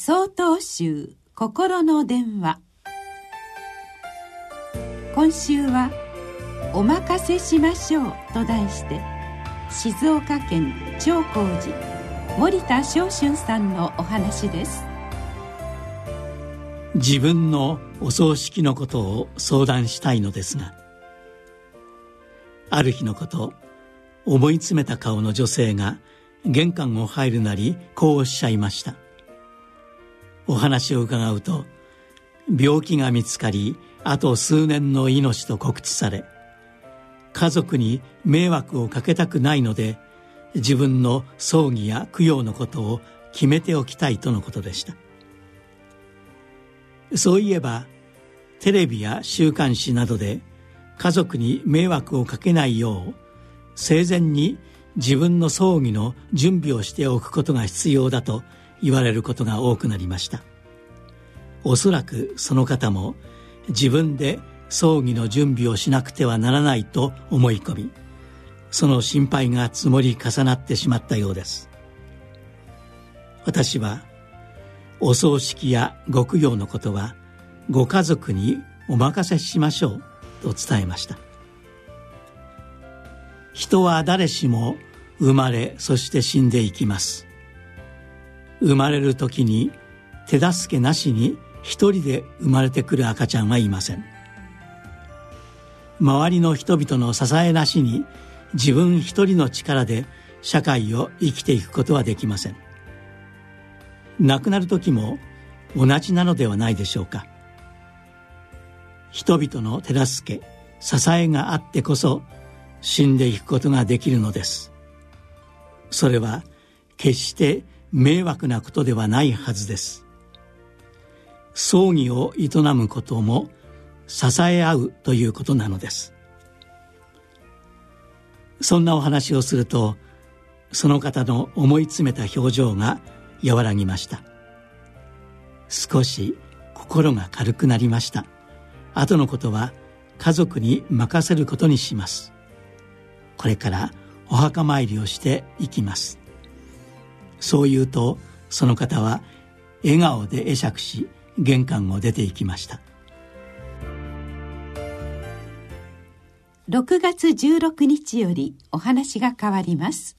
総統集心の電話。今週は「お任せしましょう」と題して静岡県長光寺森田昇春さんのお話です。自分のお葬式のことを相談したいのですがある日のこと思い詰めた顔の女性が玄関を入るなりこうおっしゃいました。お話を伺うと病気が見つかりあと数年の命と告知され家族に迷惑をかけたくないので自分の葬儀や供養のことを決めておきたいとのことでした。そういえばテレビや週刊誌などで家族に迷惑をかけないよう生前に自分の葬儀の準備をしておくことが必要だと言われることが多くなりました。おそらくその方も自分で葬儀の準備をしなくてはならないと思い込みその心配が積もり重なってしまったようです。私はお葬式やご供養のことはご家族にお任せしましょうと伝えました。人は誰しも生まれそして死んでいきます。生まれる時に手助けなしに一人で生まれてくる赤ちゃんはいません。周りの人々の支えなしに自分一人の力で社会を生きていくことはできません。亡くなる時も同じなのではないでしょうか。人々の手助け支えがあってこそ死んでいくことができるのです。それは決して迷惑なことではないはずです。葬儀を営むことも支え合うということなのです。そんなお話をするとその方の思い詰めた表情が和らぎました。少し心が軽くなりました。後のことは家族に任せることにします。これからお墓参りをしていきます。そう言うとその方は笑顔で会釈し玄関を出ていきました。6月16日よりお話が変わります。